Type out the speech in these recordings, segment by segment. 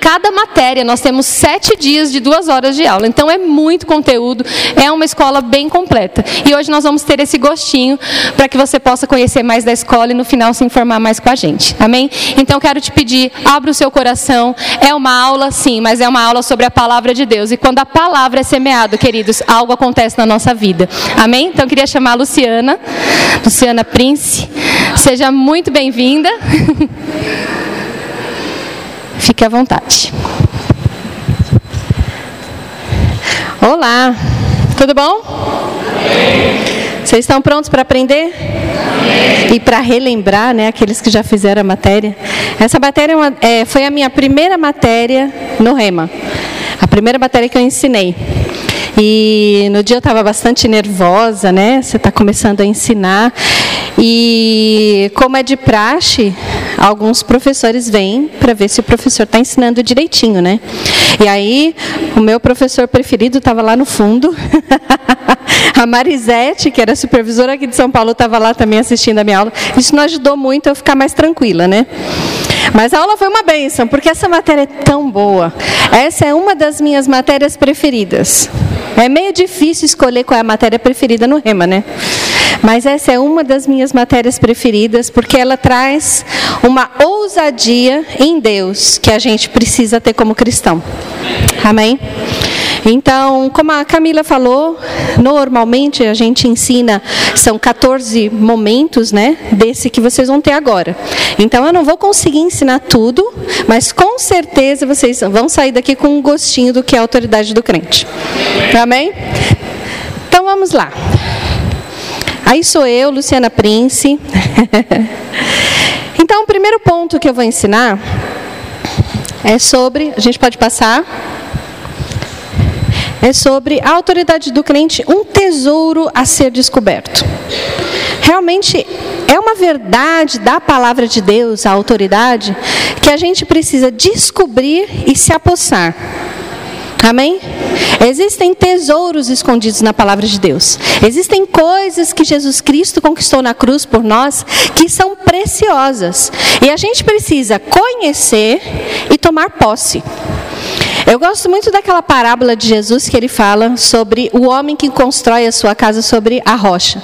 cada matéria nós temos sete dias de duas horas de aula. Então é muito conteúdo, é uma escola bem completa. E hoje nós vamos ter esse gostinho para que você possa conhecer mais da escola e no final se informar mais com a gente. Amém? Então quero te pedir, abra o seu coração. É uma aula, sim, mas é uma aula sobre a palavra de Deus. E quando a palavra é semeada, queridos, algo acontece na nossa vida. Amém? Então queria chamar a Luciana, Luciana Prince. Seja muito bem-vinda. Fique à vontade. Olá, tudo bom? Vocês estão prontos para aprender? E para relembrar, né, aqueles que já fizeram a matéria. Essa matéria é é, foi a minha primeira matéria no Rema. A primeira matéria que eu ensinei. E no dia eu estava bastante nervosa, né? Você está começando a ensinar. E como é de praxe, alguns professores vêm para ver se o professor está ensinando direitinho, né? E aí, o meu professor preferido estava lá no fundo. a Marisete, que era supervisora aqui de São Paulo, estava lá também assistindo a minha aula. Isso não ajudou muito a eu ficar mais tranquila, né? Mas a aula foi uma benção, porque essa matéria é tão boa. Essa é uma das minhas matérias preferidas. É meio difícil escolher qual é a matéria preferida no Rema, né? Mas essa é uma das minhas matérias preferidas, porque ela traz uma ousadia em Deus que a gente precisa ter como cristão. Amém? Então, como a Camila falou, normalmente a gente ensina, são 14 momentos, né, desse que vocês vão ter agora. Então, eu não vou conseguir ensinar tudo, mas com certeza vocês vão sair daqui com um gostinho do que é a autoridade do crente. Amém? Então, vamos lá. Aí sou eu, Luciana Prince. então, o primeiro ponto que eu vou ensinar é sobre. A gente pode passar é sobre a autoridade do crente, um tesouro a ser descoberto. Realmente é uma verdade da palavra de Deus, a autoridade, que a gente precisa descobrir e se apossar. Amém? Existem tesouros escondidos na palavra de Deus. Existem coisas que Jesus Cristo conquistou na cruz por nós que são preciosas. E a gente precisa conhecer e tomar posse. Eu gosto muito daquela parábola de Jesus que ele fala sobre o homem que constrói a sua casa sobre a rocha.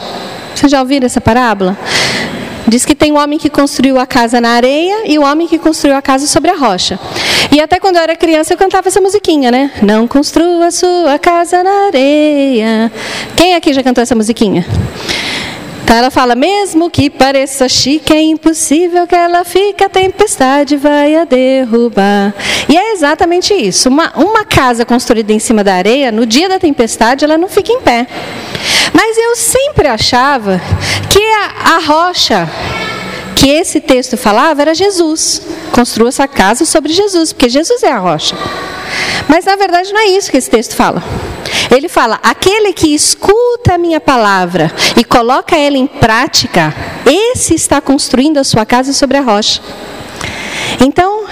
Vocês já ouviram essa parábola? Diz que tem um homem que construiu a casa na areia e o um homem que construiu a casa sobre a rocha. E até quando eu era criança eu cantava essa musiquinha, né? Não construa sua casa na areia. Quem aqui já cantou essa musiquinha? Então ela fala: mesmo que pareça chique, é impossível que ela fique, a tempestade vai a derrubar. E é exatamente isso. Uma, uma casa construída em cima da areia, no dia da tempestade, ela não fica em pé. Mas eu sempre achava que a, a rocha que esse texto falava era Jesus. Construa essa casa sobre Jesus, porque Jesus é a rocha. Mas na verdade não é isso que esse texto fala. Ele fala: aquele que escuta a minha palavra e coloca ela em prática, esse está construindo a sua casa sobre a rocha. Então,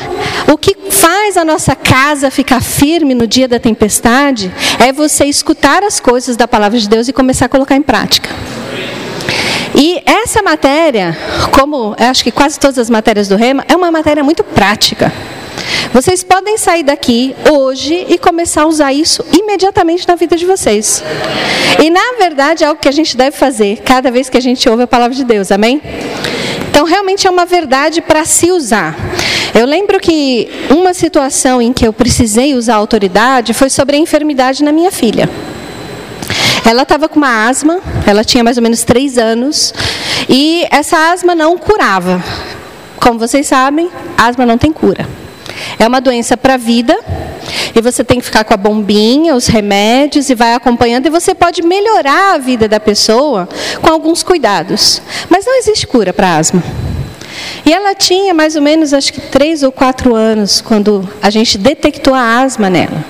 o que faz a nossa casa ficar firme no dia da tempestade é você escutar as coisas da palavra de Deus e começar a colocar em prática. E essa matéria, como acho que quase todas as matérias do Rema, é uma matéria muito prática. Vocês podem sair daqui hoje e começar a usar isso imediatamente na vida de vocês. E na verdade é algo que a gente deve fazer cada vez que a gente ouve a palavra de Deus, amém? Então realmente é uma verdade para se usar. Eu lembro que uma situação em que eu precisei usar autoridade foi sobre a enfermidade na minha filha. Ela estava com uma asma, ela tinha mais ou menos três anos, e essa asma não curava. Como vocês sabem, asma não tem cura. É uma doença para a vida. E você tem que ficar com a bombinha, os remédios e vai acompanhando. E você pode melhorar a vida da pessoa com alguns cuidados. Mas não existe cura para asma. E ela tinha mais ou menos, acho que três ou quatro anos, quando a gente detectou a asma nela.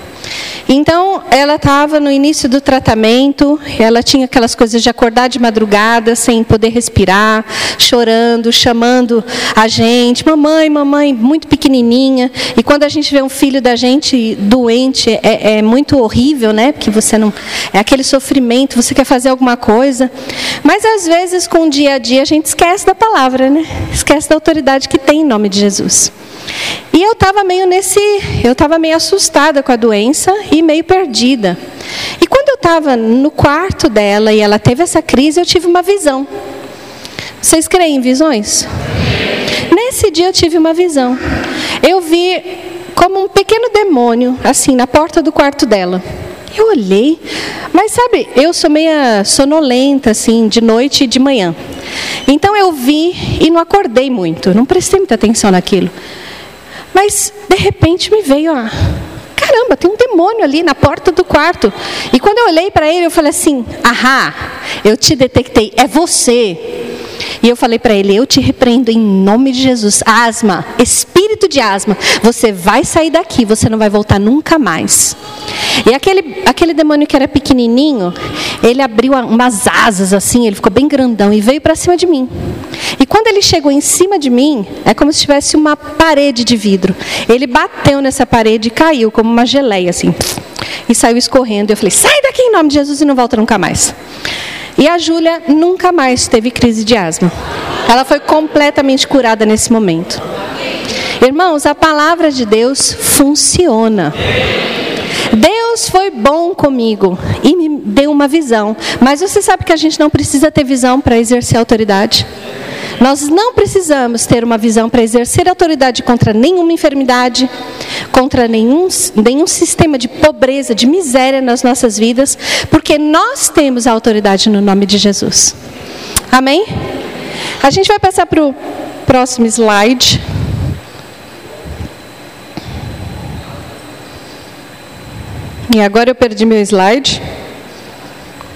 Então, ela estava no início do tratamento, ela tinha aquelas coisas de acordar de madrugada sem poder respirar, chorando, chamando a gente, mamãe, mamãe, muito pequenininha. E quando a gente vê um filho da gente doente, é, é muito horrível, né? Porque você não. É aquele sofrimento, você quer fazer alguma coisa. Mas às vezes, com o dia a dia, a gente esquece da palavra, né? Esquece da autoridade que tem em nome de Jesus. E eu estava meio nesse, eu estava meio assustada com a doença e meio perdida. E quando eu estava no quarto dela e ela teve essa crise, eu tive uma visão. Vocês creem em visões? Nesse dia eu tive uma visão. Eu vi como um pequeno demônio, assim, na porta do quarto dela. Eu olhei, mas sabe, eu sou meia sonolenta, assim, de noite e de manhã. Então eu vi e não acordei muito, não prestei muita atenção naquilo. Mas, de repente, me veio a. Caramba, tem um demônio ali na porta do quarto. E quando eu olhei para ele, eu falei assim: Ahá, eu te detectei, é você. E eu falei para ele: Eu te repreendo em nome de Jesus. Asma, espírito de asma, você vai sair daqui, você não vai voltar nunca mais. E aquele, aquele demônio que era pequenininho, ele abriu umas asas assim, ele ficou bem grandão e veio para cima de mim. E quando ele chegou em cima de mim, é como se tivesse uma parede de vidro. Ele bateu nessa parede e caiu como uma geleia assim. E saiu escorrendo. Eu falei: Sai daqui em nome de Jesus e não volta nunca mais. E a Júlia nunca mais teve crise de asma. Ela foi completamente curada nesse momento. Irmãos, a palavra de Deus funciona. Deus foi bom comigo e me deu uma visão. Mas você sabe que a gente não precisa ter visão para exercer autoridade? Nós não precisamos ter uma visão para exercer autoridade contra nenhuma enfermidade, contra nenhum, nenhum sistema de pobreza, de miséria nas nossas vidas, porque nós temos a autoridade no nome de Jesus. Amém? A gente vai passar para o próximo slide. E agora eu perdi meu slide.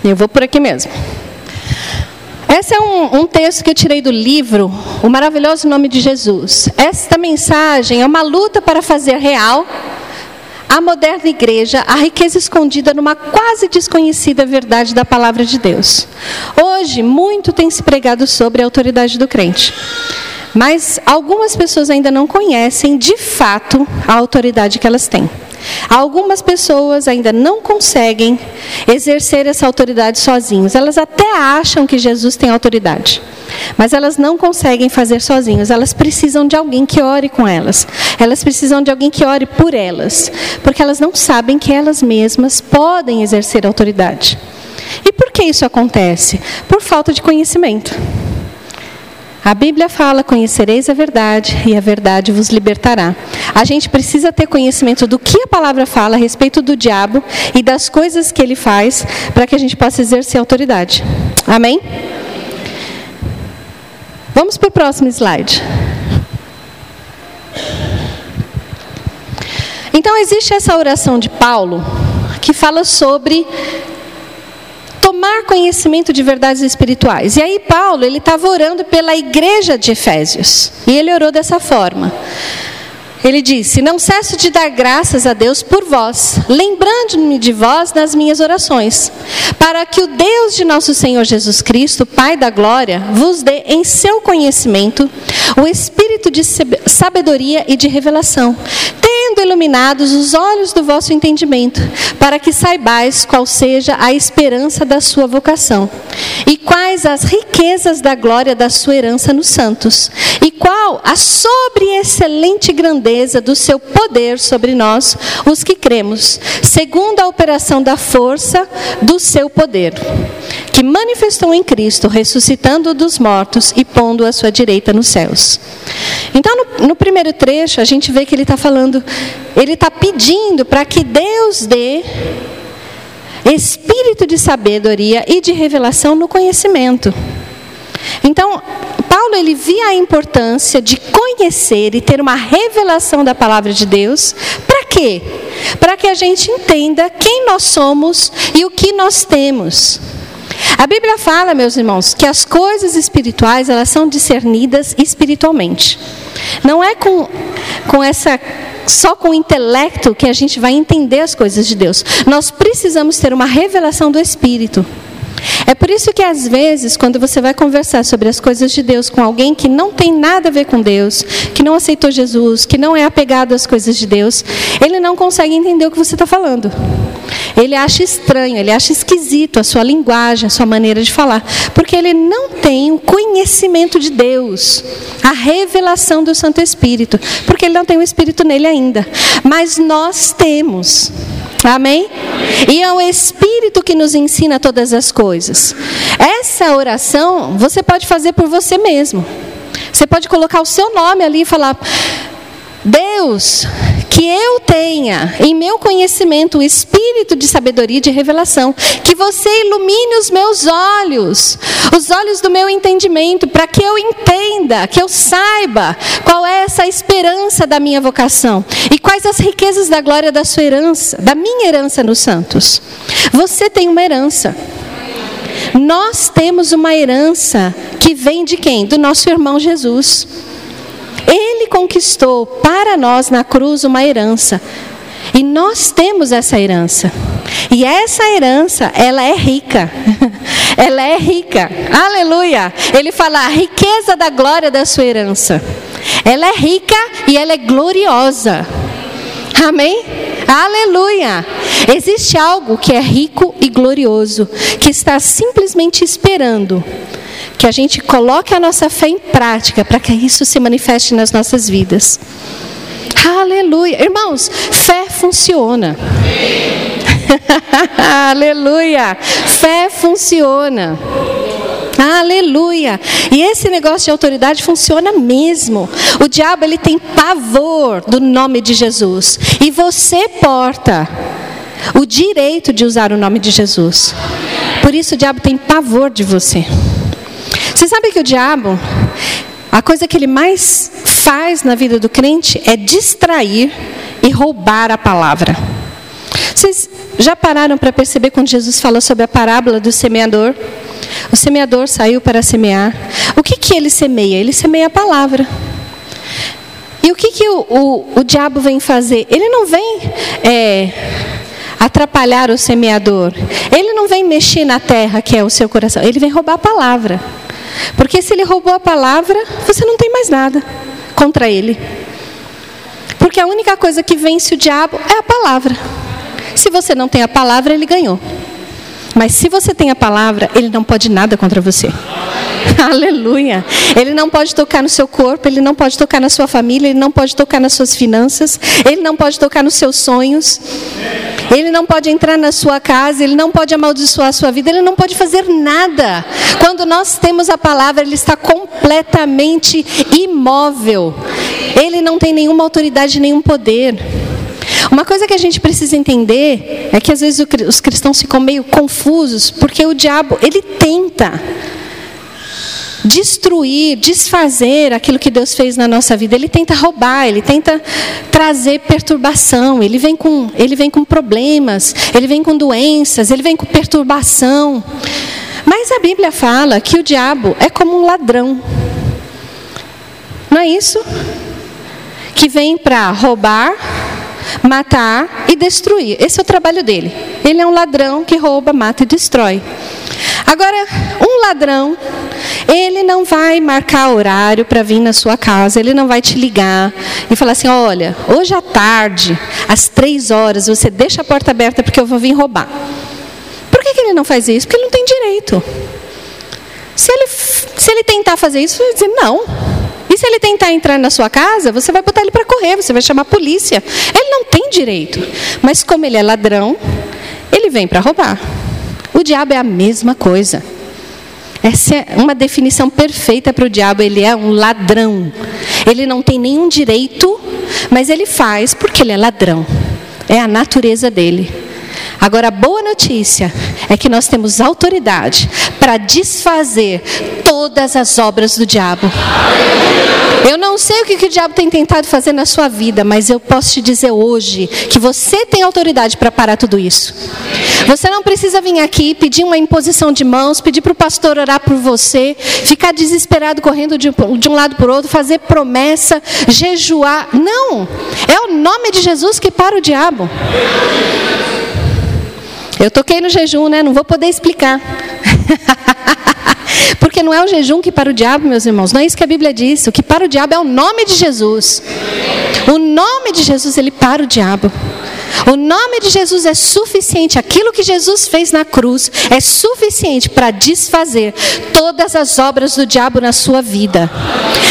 Eu vou por aqui mesmo. Esse é um, um, texto que eu tirei do livro O Maravilhoso Nome de Jesus. Esta mensagem é uma luta para fazer real a moderna igreja a riqueza escondida numa quase desconhecida verdade da palavra de Deus. Hoje, muito tem se pregado sobre a autoridade do crente. Mas algumas pessoas ainda não conhecem de fato a autoridade que elas têm. Algumas pessoas ainda não conseguem exercer essa autoridade sozinhos. Elas até acham que Jesus tem autoridade, mas elas não conseguem fazer sozinhos. Elas precisam de alguém que ore com elas. Elas precisam de alguém que ore por elas, porque elas não sabem que elas mesmas podem exercer autoridade. E por que isso acontece? Por falta de conhecimento. A Bíblia fala: conhecereis a verdade e a verdade vos libertará. A gente precisa ter conhecimento do que a palavra fala a respeito do diabo e das coisas que ele faz para que a gente possa exercer autoridade. Amém? Vamos para o próximo slide. Então, existe essa oração de Paulo que fala sobre tomar conhecimento de verdades espirituais. E aí Paulo, ele estava orando pela igreja de Efésios. E ele orou dessa forma. Ele disse: Não cesso de dar graças a Deus por vós, lembrando-me de vós nas minhas orações, para que o Deus de nosso Senhor Jesus Cristo, Pai da glória, vos dê em seu conhecimento o espírito de sabedoria e de revelação, iluminados os olhos do vosso entendimento, para que saibais qual seja a esperança da sua vocação, e quais as riquezas da glória da sua herança nos santos, e qual a sobre-excelente grandeza do seu poder sobre nós, os que cremos, segundo a operação da força do seu poder, que manifestou em Cristo, ressuscitando dos mortos e pondo a sua direita nos céus. Então, no, no primeiro trecho, a gente vê que ele está falando, ele está pedindo para que Deus dê espírito de sabedoria e de revelação no conhecimento. Então, Paulo ele via a importância de conhecer e ter uma revelação da palavra de Deus. Para quê? Para que a gente entenda quem nós somos e o que nós temos. A Bíblia fala, meus irmãos, que as coisas espirituais elas são discernidas espiritualmente. Não é com, com essa só com o intelecto que a gente vai entender as coisas de Deus. Nós precisamos ter uma revelação do Espírito. É por isso que às vezes, quando você vai conversar sobre as coisas de Deus com alguém que não tem nada a ver com Deus, que não aceitou Jesus, que não é apegado às coisas de Deus, ele não consegue entender o que você está falando. Ele acha estranho, ele acha esquisito a sua linguagem, a sua maneira de falar, porque ele não tem o conhecimento de Deus, a revelação do Santo Espírito, porque ele não tem o Espírito nele ainda. Mas nós temos. Amém? E é o Espírito que nos ensina todas as coisas. Essa oração você pode fazer por você mesmo. Você pode colocar o seu nome ali e falar: Deus, que eu tenha em meu conhecimento o espírito de sabedoria e de revelação, que você ilumine os meus olhos, os olhos do meu entendimento, para que eu entenda, que eu saiba qual é essa esperança da minha vocação e quais as riquezas da glória da sua herança, da minha herança nos santos. Você tem uma herança. Nós temos uma herança que vem de quem? Do nosso irmão Jesus. Ele conquistou para nós na cruz uma herança. E nós temos essa herança. E essa herança, ela é rica. ela é rica. Aleluia. Ele fala a riqueza da glória da sua herança. Ela é rica e ela é gloriosa. Amém? Aleluia! Existe algo que é rico e glorioso, que está simplesmente esperando que a gente coloque a nossa fé em prática para que isso se manifeste nas nossas vidas. Aleluia. Irmãos, fé funciona. Aleluia. Fé funciona. Aleluia. E esse negócio de autoridade funciona mesmo. O diabo ele tem pavor do nome de Jesus. E você porta o direito de usar o nome de Jesus. Por isso o diabo tem pavor de você. Você sabe que o diabo, a coisa que ele mais faz na vida do crente é distrair e roubar a palavra. Vocês já pararam para perceber quando Jesus fala sobre a parábola do semeador? O semeador saiu para semear. O que, que ele semeia? Ele semeia a palavra. E o que, que o, o, o diabo vem fazer? Ele não vem é, atrapalhar o semeador. Ele não vem mexer na terra que é o seu coração. Ele vem roubar a palavra. Porque se ele roubou a palavra, você não tem mais nada contra ele. Porque a única coisa que vence o diabo é a palavra. Se você não tem a palavra, ele ganhou. Mas se você tem a palavra, ele não pode nada contra você. Aleluia. Ele não pode tocar no seu corpo, ele não pode tocar na sua família, ele não pode tocar nas suas finanças, ele não pode tocar nos seus sonhos. Ele não pode entrar na sua casa, ele não pode amaldiçoar a sua vida, ele não pode fazer nada. Quando nós temos a palavra, ele está completamente imóvel. Ele não tem nenhuma autoridade, nenhum poder. Uma coisa que a gente precisa entender é que às vezes os cristãos ficam meio confusos, porque o diabo, ele tenta destruir, desfazer aquilo que Deus fez na nossa vida. Ele tenta roubar, ele tenta trazer perturbação, ele vem com, ele vem com problemas, ele vem com doenças, ele vem com perturbação. Mas a Bíblia fala que o diabo é como um ladrão. Não é isso? Que vem para roubar, matar e destruir. Esse é o trabalho dele. Ele é um ladrão que rouba, mata e destrói. Agora, um ladrão, ele não vai marcar horário para vir na sua casa, ele não vai te ligar e falar assim: olha, hoje à tarde, às três horas, você deixa a porta aberta porque eu vou vir roubar. Por que, que ele não faz isso? Porque ele não tem direito. Se ele, se ele tentar fazer isso, vai dizer não. E se ele tentar entrar na sua casa, você vai botar ele para correr, você vai chamar a polícia. Ele não tem direito. Mas como ele é ladrão, ele vem para roubar. O diabo é a mesma coisa. Essa é uma definição perfeita para o diabo. Ele é um ladrão. Ele não tem nenhum direito, mas ele faz porque ele é ladrão. É a natureza dele. Agora, a boa notícia é que nós temos autoridade para desfazer todas as obras do diabo. Eu não sei o que, o diabo tem tentado fazer na sua vida, mas eu posso te dizer hoje que você tem autoridade para parar tudo isso. Você não precisa vir aqui pedir uma imposição de mãos, pedir para o pastor orar por você, ficar desesperado correndo de um lado para o outro, fazer promessa, jejuar. Não! É o nome de Jesus que para o diabo. Eu toquei no jejum, né? Não vou poder explicar. Porque não é o jejum que para o diabo, meus irmãos. Não é isso que a Bíblia diz. O que para o diabo é o nome de Jesus. O nome de Jesus, ele para o diabo. O nome de Jesus é suficiente. Aquilo que Jesus fez na cruz é suficiente para desfazer todas as obras do diabo na sua vida.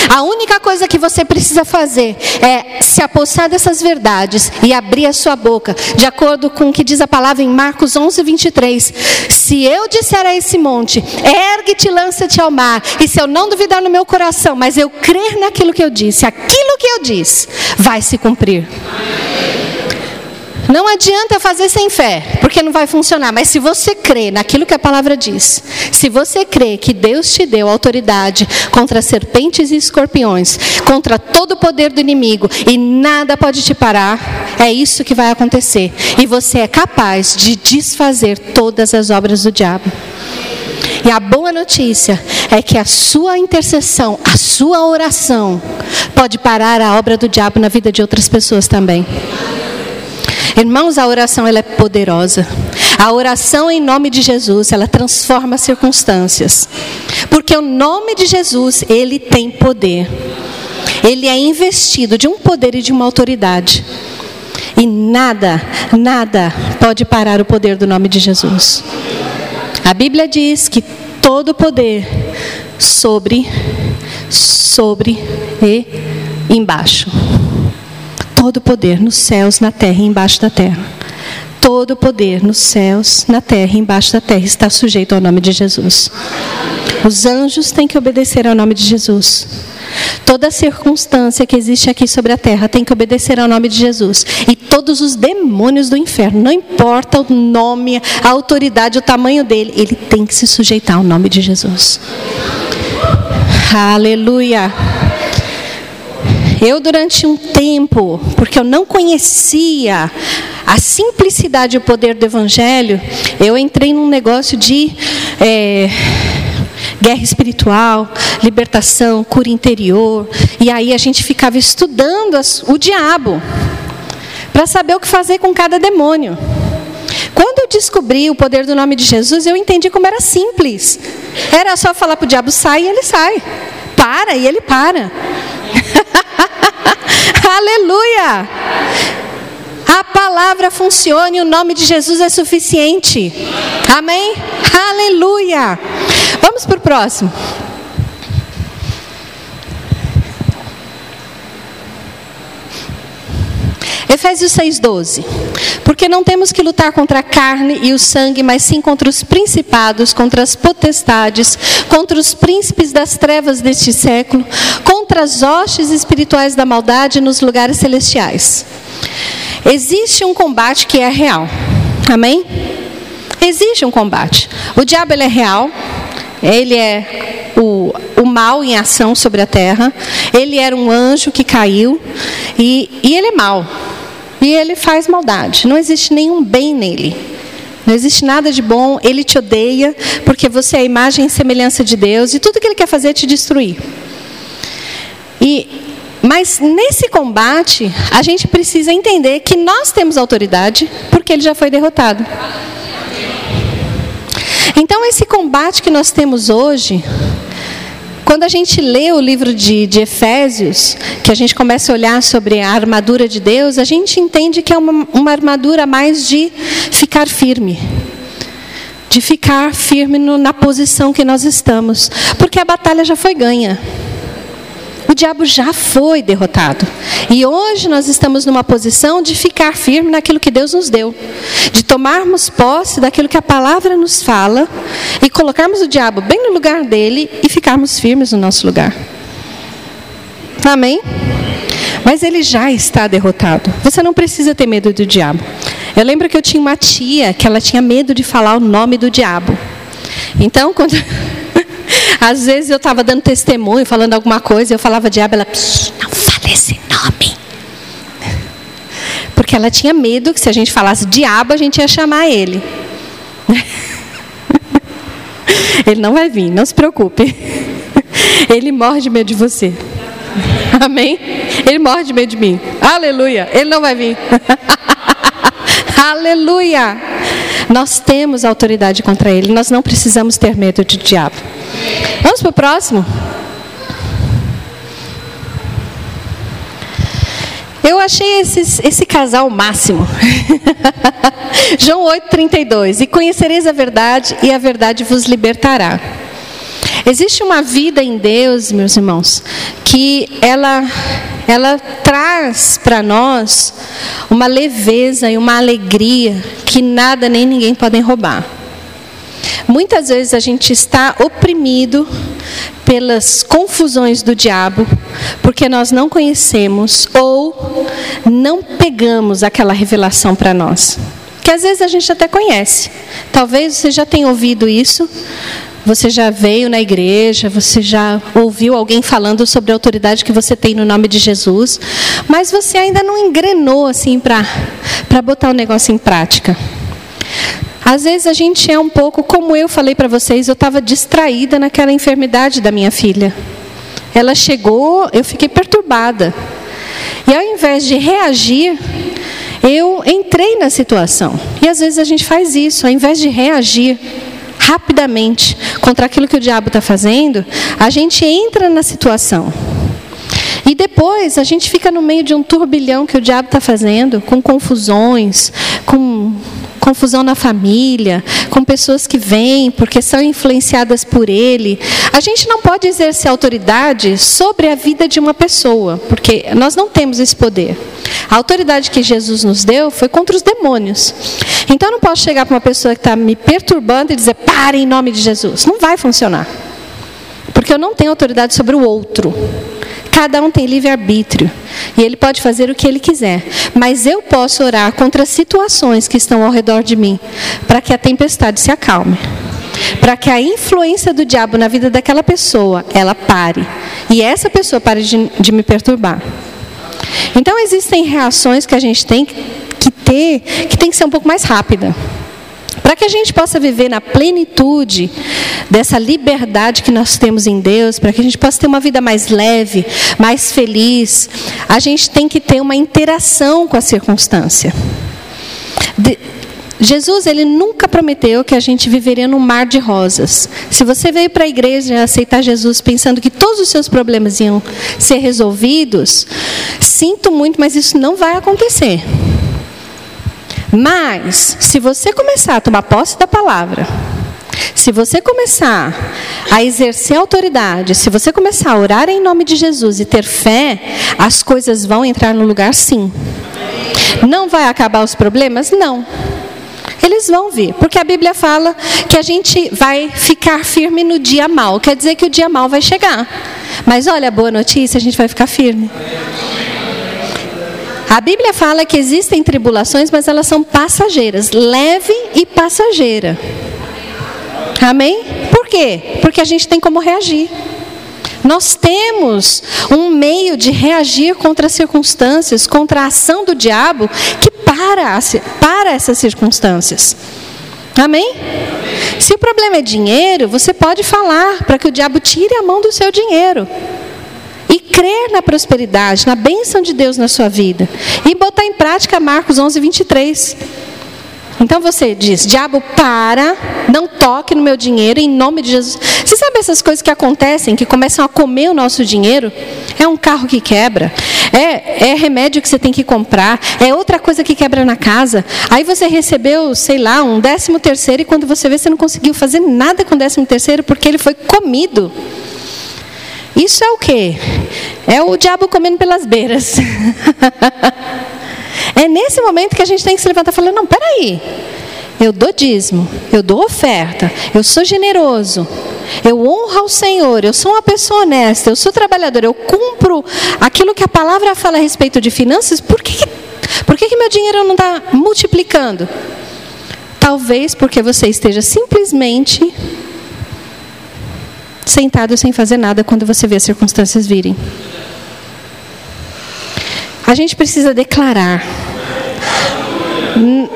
A única coisa que você precisa fazer é se apossar dessas verdades e abrir a sua boca, de acordo com o que diz a palavra em Marcos 11, 23. Se eu disser a esse monte, ergue-te, lança-te ao mar, e se eu não duvidar no meu coração, mas eu crer naquilo que eu disse, aquilo que eu disse, vai se cumprir. Não adianta fazer sem fé, porque não vai funcionar. Mas se você crê naquilo que a palavra diz, se você crê que Deus te deu autoridade contra serpentes e escorpiões, contra todo o poder do inimigo, e nada pode te parar, é isso que vai acontecer. E você é capaz de desfazer todas as obras do diabo. E a boa notícia é que a sua intercessão, a sua oração, pode parar a obra do diabo na vida de outras pessoas também. Irmãos, a oração ela é poderosa. A oração em nome de Jesus, ela transforma circunstâncias. Porque o nome de Jesus, ele tem poder. Ele é investido de um poder e de uma autoridade. E nada, nada pode parar o poder do nome de Jesus. A Bíblia diz que todo poder sobre, sobre e embaixo todo poder nos céus, na terra e embaixo da terra. Todo poder nos céus, na terra e embaixo da terra está sujeito ao nome de Jesus. Os anjos têm que obedecer ao nome de Jesus. Toda circunstância que existe aqui sobre a terra tem que obedecer ao nome de Jesus. E todos os demônios do inferno, não importa o nome, a autoridade, o tamanho dele, ele tem que se sujeitar ao nome de Jesus. Aleluia. Eu, durante um tempo, porque eu não conhecia a simplicidade e o poder do Evangelho, eu entrei num negócio de é, guerra espiritual, libertação, cura interior, e aí a gente ficava estudando o diabo para saber o que fazer com cada demônio. Quando eu descobri o poder do nome de Jesus, eu entendi como era simples. Era só falar para o diabo sai e ele sai. Para e ele para. Aleluia! A palavra funciona e o nome de Jesus é suficiente. Amém? Aleluia! Vamos para o próximo. Efésios 6,12. Porque não temos que lutar contra a carne e o sangue, mas sim contra os principados, contra as potestades, contra os príncipes das trevas deste século, contra as hostes espirituais da maldade nos lugares celestiais. Existe um combate que é real. Amém? Existe um combate. O diabo ele é real. Ele é o, o mal em ação sobre a terra. Ele era um anjo que caiu. E, e ele é mal. E ele faz maldade. Não existe nenhum bem nele. Não existe nada de bom. Ele te odeia porque você é a imagem e semelhança de Deus. E tudo que ele quer fazer é te destruir. E, mas nesse combate, a gente precisa entender que nós temos autoridade porque ele já foi derrotado. Então, esse combate que nós temos hoje quando a gente lê o livro de, de, Efésios, que a gente começa a olhar sobre a armadura de Deus, a gente entende que é uma, uma armadura mais de ficar firme. De ficar firme no, na posição que nós estamos. Porque a batalha já foi ganha diabo já foi derrotado. E hoje nós estamos numa posição de ficar firme naquilo que Deus nos deu, de tomarmos posse daquilo que a palavra nos fala e colocarmos o diabo bem no lugar dele e ficarmos firmes no nosso lugar. Amém? Mas ele já está derrotado. Você não precisa ter medo do diabo. Eu lembro que eu tinha uma tia que ela tinha medo de falar o nome do diabo. Então, quando às vezes eu estava dando testemunho, falando alguma coisa, eu falava diabo, ela, não fale esse nome. Porque ela tinha medo que se a gente falasse diabo, a gente ia chamar ele. Ele não vai vir, não se preocupe. Ele morre de medo de você. Amém? Ele morre de medo de mim. Aleluia. Ele não vai vir. Aleluia. Nós temos autoridade contra ele. Nós não precisamos ter medo de diabo. Vamos para o próximo? Eu achei esses, esse casal máximo. João 8,32. E conhecereis a verdade, e a verdade vos libertará. Existe uma vida em Deus, meus irmãos, que ela, ela traz para nós uma leveza e uma alegria que nada nem ninguém podem roubar. Muitas vezes a gente está oprimido pelas confusões do diabo, porque nós não conhecemos ou não pegamos aquela revelação para nós. Que às vezes a gente até conhece. Talvez você já tenha ouvido isso, você já veio na igreja, você já ouviu alguém falando sobre a autoridade que você tem no nome de Jesus, mas você ainda não engrenou assim para botar o negócio em prática. Às vezes a gente é um pouco, como eu falei para vocês, eu estava distraída naquela enfermidade da minha filha. Ela chegou, eu fiquei perturbada. E ao invés de reagir, eu entrei na situação. E às vezes a gente faz isso, ao invés de reagir rapidamente contra aquilo que o diabo está fazendo, a gente entra na situação. E depois a gente fica no meio de um turbilhão que o diabo está fazendo, com confusões, com confusão na família, com pessoas que vêm porque são influenciadas por ele. A gente não pode exercer autoridade sobre a vida de uma pessoa, porque nós não temos esse poder. A autoridade que Jesus nos deu foi contra os demônios. Então eu não posso chegar para uma pessoa que está me perturbando e dizer, pare em nome de Jesus. Não vai funcionar. Porque eu não tenho autoridade sobre o outro. Cada um tem livre-arbítrio. E ele pode fazer o que ele quiser. Mas eu posso orar contra situações que estão ao redor de mim, para que a tempestade se acalme. Para que a influência do diabo na vida daquela pessoa, ela pare. E essa pessoa pare de, de me perturbar. Então existem reações que a gente tem que ter, que tem que ser um pouco mais rápida. Para que a gente possa viver na plenitude dessa liberdade que nós temos em Deus, para que a gente possa ter uma vida mais leve, mais feliz, a gente tem que ter uma interação com a circunstância. De, Jesus, ele nunca prometeu que a gente viveria num mar de rosas. Se você veio para a igreja aceitar Jesus pensando que todos os seus problemas iam ser resolvidos, sinto muito, mas isso não vai acontecer. Mas, se você começar a tomar posse da palavra, se você começar a exercer autoridade, se você começar a orar em nome de Jesus e ter fé, as coisas vão entrar no lugar sim. Não vai acabar os problemas? Não. Eles vão vir, porque a Bíblia fala que a gente vai ficar firme no dia mal, quer dizer que o dia mal vai chegar. Mas olha, a boa notícia, a gente vai ficar firme. A Bíblia fala que existem tribulações, mas elas são passageiras, leve e passageira. Amém? Por quê? Porque a gente tem como reagir. Nós temos um meio de reagir contra as circunstâncias, contra a ação do diabo que para, para essas circunstâncias. Amém? Se o problema é dinheiro, você pode falar para que o diabo tire a mão do seu dinheiro e crer na prosperidade, na bênção de Deus na sua vida e botar em prática Marcos 11, 23. Então você diz: diabo, para, não toque no meu dinheiro em nome de Jesus. Você sabe essas coisas que acontecem, que começam a comer o nosso dinheiro? É um carro que quebra, é, é remédio que você tem que comprar, é outra coisa que quebra na casa. Aí você recebeu, sei lá, um décimo terceiro e quando você vê, você não conseguiu fazer nada com o décimo terceiro porque ele foi comido. Isso é o quê? É o diabo comendo pelas beiras. é nesse momento que a gente tem que se levantar e falar: não, peraí. Eu dou dízimo, eu dou oferta, eu sou generoso, eu honro ao Senhor, eu sou uma pessoa honesta, eu sou trabalhador, eu cumpro aquilo que a palavra fala a respeito de finanças, por que, por que, que meu dinheiro não está multiplicando? Talvez porque você esteja simplesmente sentado sem fazer nada quando você vê as circunstâncias virem. A gente precisa declarar.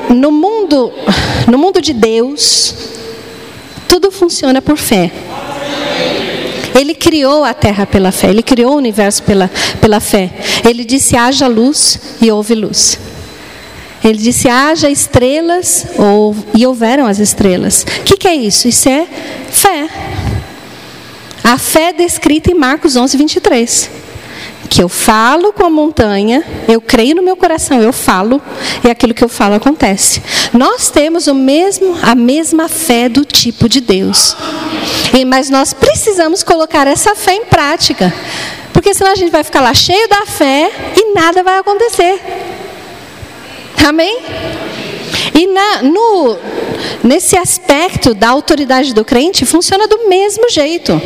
No mundo, no mundo de Deus, tudo funciona por fé. Ele criou a terra pela fé, ele criou o universo pela, pela fé. Ele disse: haja luz e houve luz. Ele disse: haja estrelas ou, e houveram as estrelas. O que, que é isso? Isso é fé. A fé descrita em Marcos 11, 23. que eu falo com a montanha, eu creio no meu coração, eu falo, e aquilo que eu falo acontece. Nós temos o mesmo, a mesma fé do tipo de Deus. E, mas nós precisamos colocar essa fé em prática. Porque senão a gente vai ficar lá cheio da fé e nada vai acontecer. Amém? E na, no, nesse aspecto da autoridade do crente, funciona do mesmo jeito.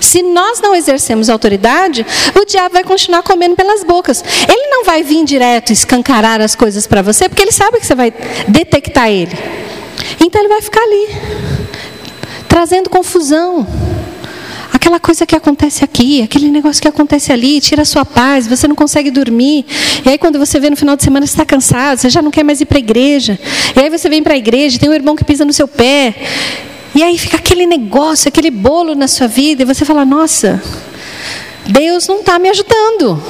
Se nós não exercemos autoridade, o diabo vai continuar comendo pelas bocas. Ele não vai vir direto escancarar as coisas para você, porque ele sabe que você vai detectar ele. Então ele vai ficar ali, trazendo confusão. Aquela coisa que acontece aqui, aquele negócio que acontece ali, tira a sua paz, você não consegue dormir. E aí, quando você vê no final de semana, você está cansado, você já não quer mais ir para a igreja. E aí, você vem para a igreja, tem um irmão que pisa no seu pé. E aí fica aquele negócio, aquele bolo na sua vida, e você fala: Nossa, Deus não está me ajudando.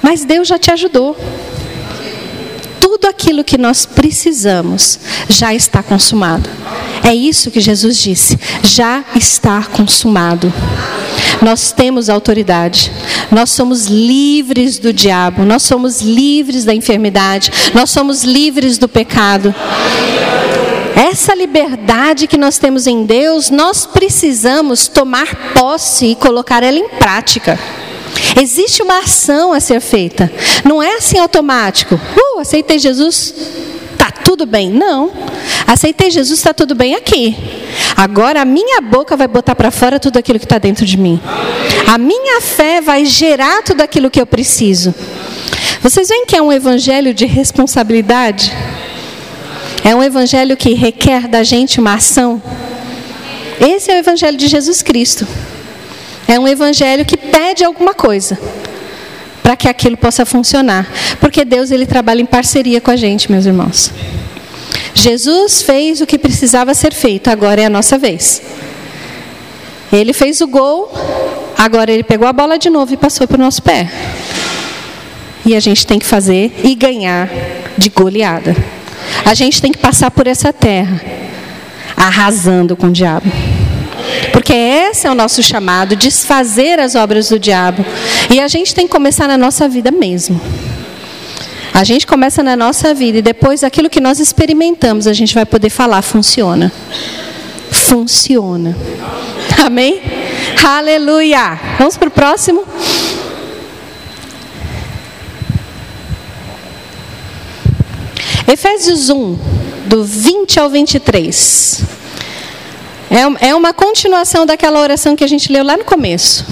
Mas Deus já te ajudou. Tudo aquilo que nós precisamos já está consumado. É isso que Jesus disse: já está consumado. Nós temos autoridade, nós somos livres do diabo, nós somos livres da enfermidade, nós somos livres do pecado. Essa liberdade que nós temos em Deus, nós precisamos tomar posse e colocar ela em prática. Existe uma ação a ser feita. Não é assim automático. Uh, aceitei Jesus, tá tudo bem. Não. Aceitei Jesus, está tudo bem aqui. Agora a minha boca vai botar para fora tudo aquilo que está dentro de mim. A minha fé vai gerar tudo aquilo que eu preciso. Vocês veem que é um evangelho de responsabilidade? É um evangelho que requer da gente uma ação. Esse é o evangelho de Jesus Cristo. É um evangelho que pede alguma coisa para que aquilo possa funcionar, porque Deus ele trabalha em parceria com a gente, meus irmãos. Jesus fez o que precisava ser feito, agora é a nossa vez. Ele fez o gol, agora ele pegou a bola de novo e passou para o nosso pé. E a gente tem que fazer e ganhar de goleada. A gente tem que passar por essa terra arrasando com o diabo. Porque esse é o nosso chamado, desfazer as obras do diabo. E a gente tem que começar na nossa vida mesmo. A gente começa na nossa vida e depois aquilo que nós experimentamos, a gente vai poder falar, funciona. Funciona. Amém? Aleluia. Vamos para o próximo? Efésios 1, do 20 ao 23. É, é uma continuação daquela oração que a gente leu lá no começo.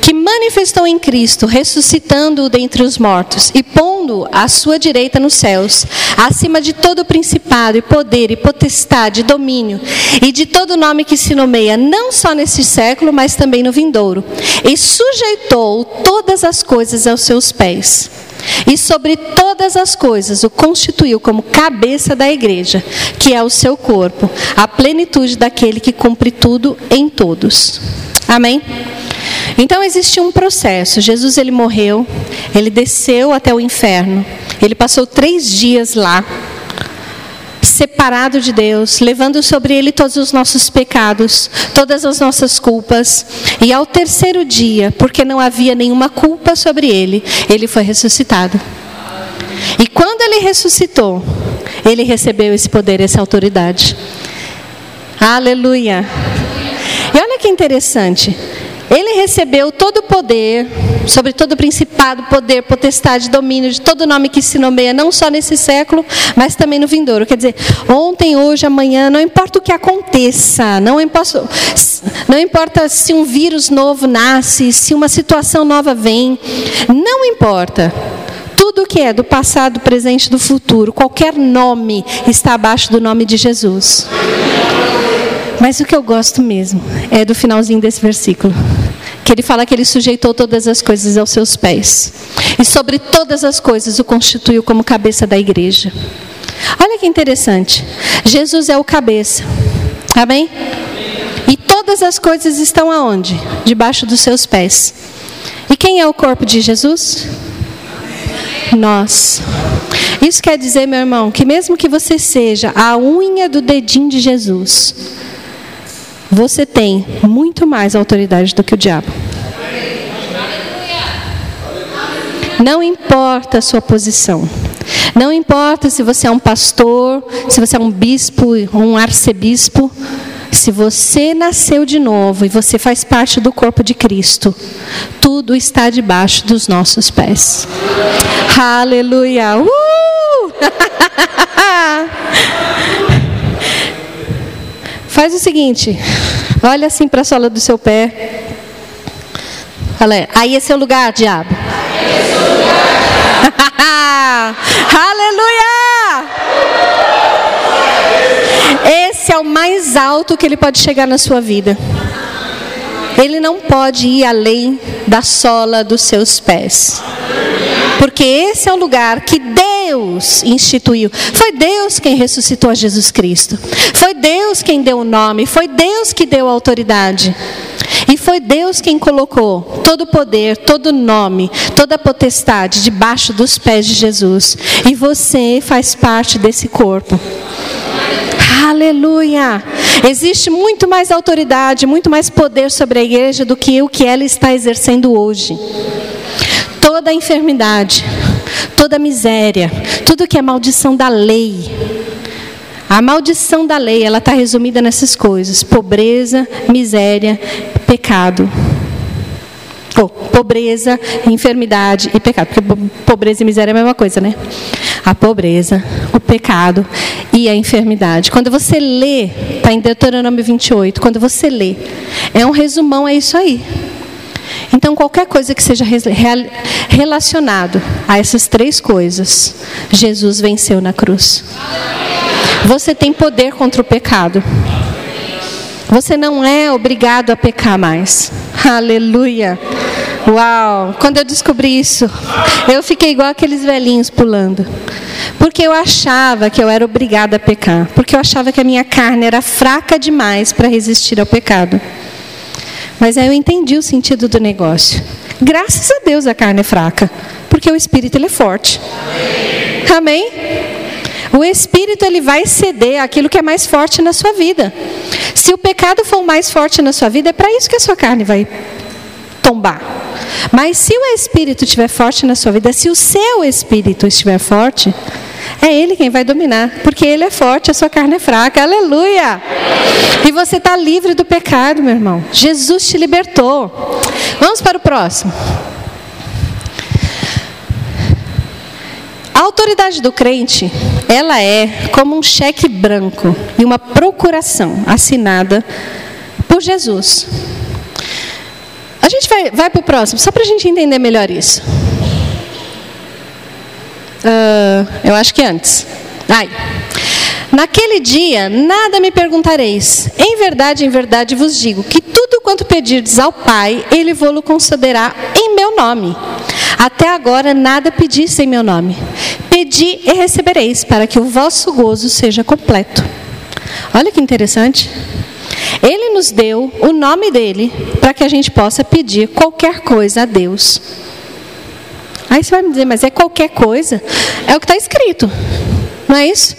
Que manifestou em Cristo, ressuscitando-o dentre os mortos e pondo à sua direita nos céus, acima de todo principado e poder e potestade e domínio, e de todo nome que se nomeia, não só neste século, mas também no vindouro. E sujeitou todas as coisas aos seus pés e sobre todas as coisas o constituiu como cabeça da igreja, que é o seu corpo, a plenitude daquele que cumpre tudo em todos. Amém? Então existe um processo. Jesus ele morreu, ele desceu até o inferno, ele passou três dias lá separado de Deus, levando sobre ele todos os nossos pecados, todas as nossas culpas. E ao terceiro dia, porque não havia nenhuma culpa sobre ele, ele foi ressuscitado. E quando ele ressuscitou, ele recebeu esse poder, essa autoridade. Aleluia. E olha que interessante. Ele recebeu todo o poder, sobre todo o principado, poder, potestade, domínio, de todo nome que se nomeia, não só nesse século, mas também no vindouro. Quer dizer, ontem, hoje, amanhã, não importa o que aconteça, não importa, não importa se um vírus novo nasce, se uma situação nova vem, não importa. Tudo que é do passado, presente, do futuro, qualquer nome está abaixo do nome de Jesus. Mas o que eu gosto mesmo é do finalzinho desse versículo. Que ele fala que ele sujeitou todas as coisas aos seus pés. E sobre todas as coisas o constituiu como cabeça da igreja. Olha que interessante. Jesus é o cabeça. Amém? E todas as coisas estão aonde? Debaixo dos seus pés. E quem é o corpo de Jesus? Nós. Isso quer dizer, meu irmão, que mesmo que você seja a unha do dedinho de Jesus, você tem muito mais autoridade do que o diabo. Não importa a sua posição. Não importa se você é um pastor, se você é um bispo, um arcebispo. Se você nasceu de novo e você faz parte do corpo de Cristo, tudo está debaixo dos nossos pés. Aleluia! Uh! Faz o seguinte, olha assim para a sola do seu pé. Fala, aí é seu lugar, diabo. Aí é seu lugar. Aleluia! Esse é o mais alto que ele pode chegar na sua vida. Ele não pode ir além da sola dos seus pés. Porque esse é o lugar que Deus instituiu. Foi Deus quem ressuscitou a Jesus Cristo. Foi Deus quem deu o nome. Foi Deus que deu a autoridade. E foi Deus quem colocou todo o poder, todo o nome, toda a potestade debaixo dos pés de Jesus. E você faz parte desse corpo. Aleluia! Existe muito mais autoridade, muito mais poder sobre a igreja do que o que ela está exercendo hoje. Toda enfermidade, toda miséria, tudo que é maldição da lei. A maldição da lei, ela está resumida nessas coisas: pobreza, miséria, pecado. Oh, pobreza, enfermidade e pecado. Porque pobreza e miséria é a mesma coisa, né? A pobreza, o pecado e a enfermidade. Quando você lê, está em Deuteronômio 28, quando você lê, é um resumão, é isso aí. Então, qualquer coisa que seja relacionado a essas três coisas, Jesus venceu na cruz. Você tem poder contra o pecado. Você não é obrigado a pecar mais. Aleluia. Uau! Quando eu descobri isso, eu fiquei igual aqueles velhinhos pulando. Porque eu achava que eu era obrigada a pecar. Porque eu achava que a minha carne era fraca demais para resistir ao pecado. Mas aí eu entendi o sentido do negócio. Graças a Deus a carne é fraca. Porque o espírito ele é forte. Amém? O espírito ele vai ceder aquilo que é mais forte na sua vida. Se o pecado for mais forte na sua vida, é para isso que a sua carne vai Mas se o espírito estiver forte na sua vida, se o seu espírito estiver forte, é ele quem vai dominar, porque ele é forte, a sua carne é fraca. Aleluia! E você está livre do pecado, meu irmão. Jesus te libertou. Vamos para o próximo. A autoridade do crente, ela é como um cheque branco e uma procuração assinada por Jesus. A gente vai, vai para o próximo, só para a gente entender melhor isso. Uh, eu acho que antes. Ai. Naquele dia, nada me perguntareis. Em verdade, em verdade vos digo que tudo quanto pedirdes ao Pai, Ele vos concederá em meu nome. Até agora nada pediste em meu nome. Pedi e recebereis, para que o vosso gozo seja completo. Olha que interessante. Ele nos deu o nome dele para que a gente possa pedir qualquer coisa a Deus. Aí você vai me dizer, mas é qualquer coisa? É o que está escrito, não é isso?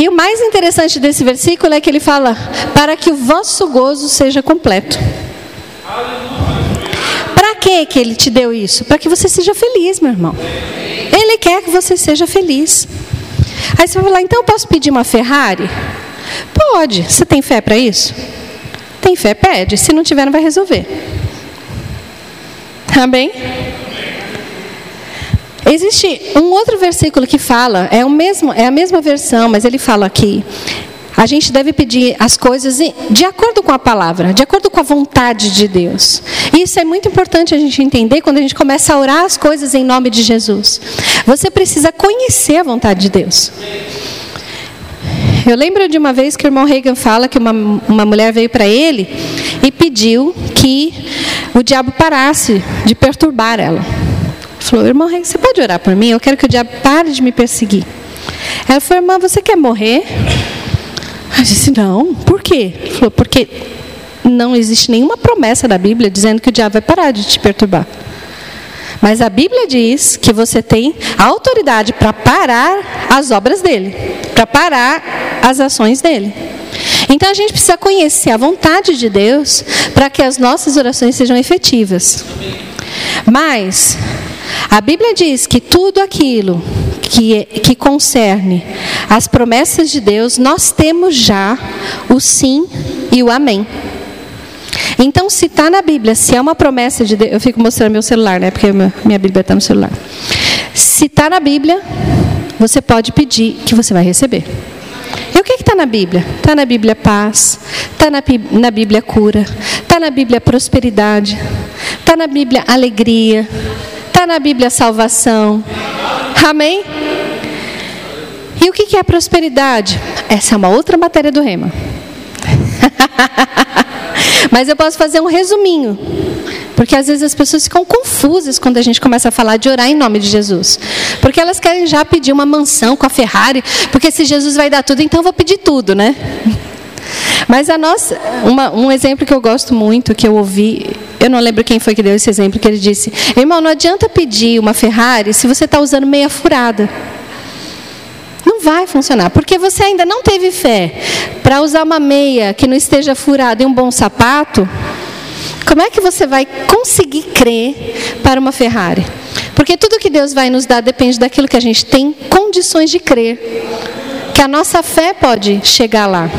E o mais interessante desse versículo é que ele fala: para que o vosso gozo seja completo. Para que que ele te deu isso? Para que você seja feliz, meu irmão. Ele quer que você seja feliz. Aí você vai falar: então eu posso pedir uma Ferrari? Pode. Você tem fé para isso? Tem fé? Pede. Se não tiver, não vai resolver. Amém? Existe um outro versículo que fala, é, o mesmo, é a mesma versão, mas ele fala aqui. A gente deve pedir as coisas de acordo com a palavra, de acordo com a vontade de Deus. E isso é muito importante a gente entender quando a gente começa a orar as coisas em nome de Jesus. Você precisa conhecer a vontade de Deus. Eu lembro de uma vez que o irmão Reagan fala que uma, uma mulher veio para ele e pediu que o diabo parasse de perturbar ela. Falou, irmão Reagan, você pode orar por mim? Eu quero que o diabo pare de me perseguir. Ela falou, irmã, você quer morrer? Eu disse, não. Por quê? Ele falou, porque não existe nenhuma promessa da Bíblia dizendo que o diabo vai parar de te perturbar. Mas a Bíblia diz que você tem autoridade para parar as obras dele, para parar as ações dele. Então a gente precisa conhecer a vontade de Deus para que as nossas orações sejam efetivas. Mas A Bíblia diz que tudo aquilo que, é, que concerne as promessas de Deus, nós temos já o sim e o amém. Então, se está na Bíblia, se é uma promessa de Deus, eu fico mostrando meu celular, né? Porque minha Bíblia está no celular. Se está na Bíblia, você pode pedir que você vai receber. E o que está na Bíblia? Está na Bíblia paz, está na, na Bíblia cura, está na Bíblia prosperidade, está na Bíblia alegria, está na Bíblia salvação. Amém? E o que é prosperidade? Essa é uma outra matéria do rema. Mas eu posso fazer um resuminho. Porque às vezes as pessoas ficam confusas quando a gente começa a falar de orar em nome de Jesus. Porque elas querem já pedir uma mansão com a Ferrari, porque se Jesus vai dar tudo, então eu vou pedir tudo, né? Mas a nossa, uma, um exemplo que eu gosto muito, que eu ouvi, eu não lembro quem foi que deu esse exemplo, que ele disse: Irmão, não adianta pedir uma Ferrari se você está usando meia furada vai funcionar, porque você ainda não teve fé para usar uma meia que não esteja furada e um bom sapato. Como é que você vai conseguir crer para uma Ferrari? Porque tudo que Deus vai nos dar depende daquilo que a gente tem condições de crer. Que a nossa fé pode chegar lá.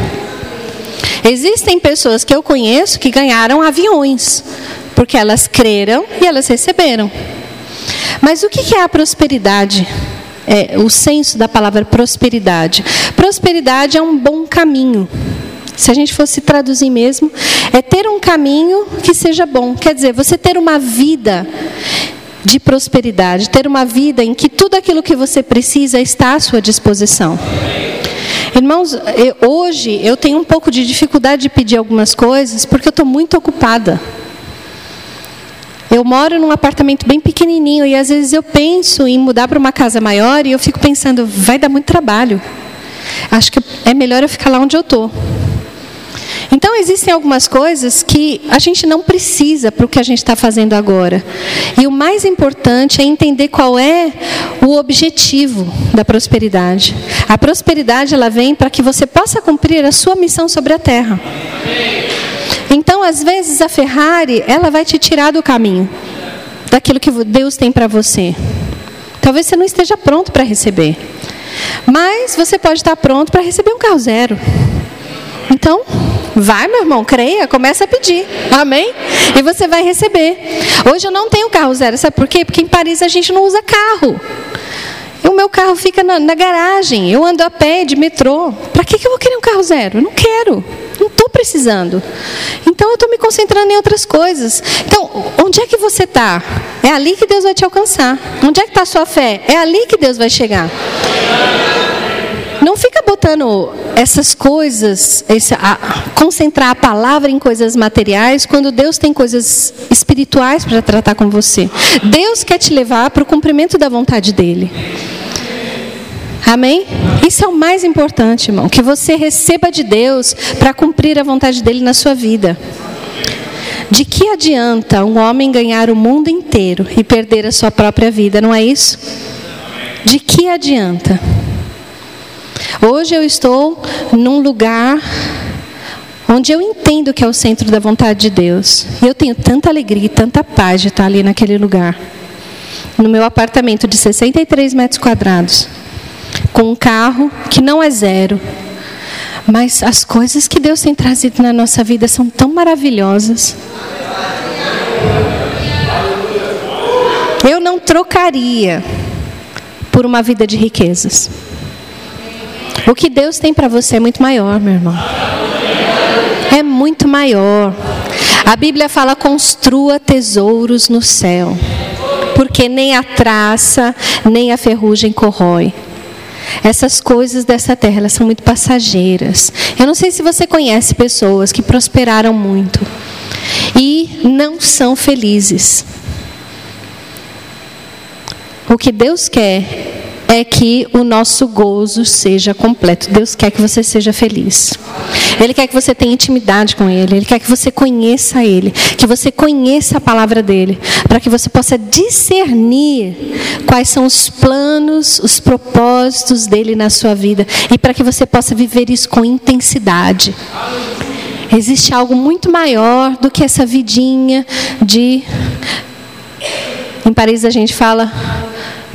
Existem pessoas que eu conheço que ganharam aviões, porque elas creram e elas receberam. Mas o que é a prosperidade? É, o senso da palavra prosperidade. Prosperidade é um bom caminho. Se a gente fosse traduzir mesmo, é ter um caminho que seja bom. Quer dizer, você ter uma vida de prosperidade, ter uma vida em que tudo aquilo que você precisa está à sua disposição. Irmãos, hoje eu tenho um pouco de dificuldade de pedir algumas coisas porque eu estou muito ocupada. Eu moro num apartamento bem pequenininho e às vezes eu penso em mudar para uma casa maior e eu fico pensando, vai dar muito trabalho. Acho que é melhor eu ficar lá onde eu estou. Então existem algumas coisas que a gente não precisa para o que a gente está fazendo agora. E o mais importante é entender qual é o objetivo da prosperidade. A prosperidade ela vem para que você possa cumprir a sua missão sobre a terra. Então, às vezes, a Ferrari, ela vai te tirar do caminho, daquilo que Deus tem para você. Talvez você não esteja pronto para receber. Mas você pode estar pronto para receber um carro zero. Então, vai, meu irmão, creia, começa a pedir. Amém? E você vai receber. Hoje eu não tenho carro zero, sabe por quê? Porque em Paris a gente não usa carro. O meu carro fica na, na garagem. Eu ando a pé de metrô. Para que, que eu vou querer um carro zero? Eu não quero. Não estou precisando. Então eu estou me concentrando em outras coisas. Então, onde é que você está? É ali que Deus vai te alcançar. Onde é que está a sua fé? É ali que Deus vai chegar. Não fica botando essas coisas, a, concentrar a palavra em coisas materiais, quando Deus tem coisas espirituais para tratar com você. Deus quer te levar para o cumprimento da vontade dEle. Amém? Isso é o mais importante, irmão. Que você receba de Deus para cumprir a vontade dele na sua vida. De que adianta um homem ganhar o mundo inteiro e perder a sua própria vida, não é isso? De que adianta? Hoje eu estou num lugar onde eu entendo que é o centro da vontade de Deus. E eu tenho tanta alegria e tanta paz de estar ali naquele lugar. No meu apartamento de 63 metros quadrados com um carro que não é zero. Mas as coisas que Deus tem trazido na nossa vida são tão maravilhosas. Eu não trocaria por uma vida de riquezas. O que Deus tem para você é muito maior, meu irmão. É muito maior. A Bíblia fala: construa tesouros no céu, porque nem a traça, nem a ferrugem corrói. Essas coisas dessa terra, elas são muito passageiras. Eu não sei se você conhece pessoas que prosperaram muito e não são felizes. O que Deus quer é que o nosso gozo seja completo. Deus quer que você seja feliz. Ele quer que você tenha intimidade com Ele. Ele quer que você conheça Ele. Que você conheça a palavra dEle. Para que você possa discernir quais são os planos, os propósitos dEle na sua vida. E para que você possa viver isso com intensidade. Existe algo muito maior do que essa vidinha de Em Paris a gente fala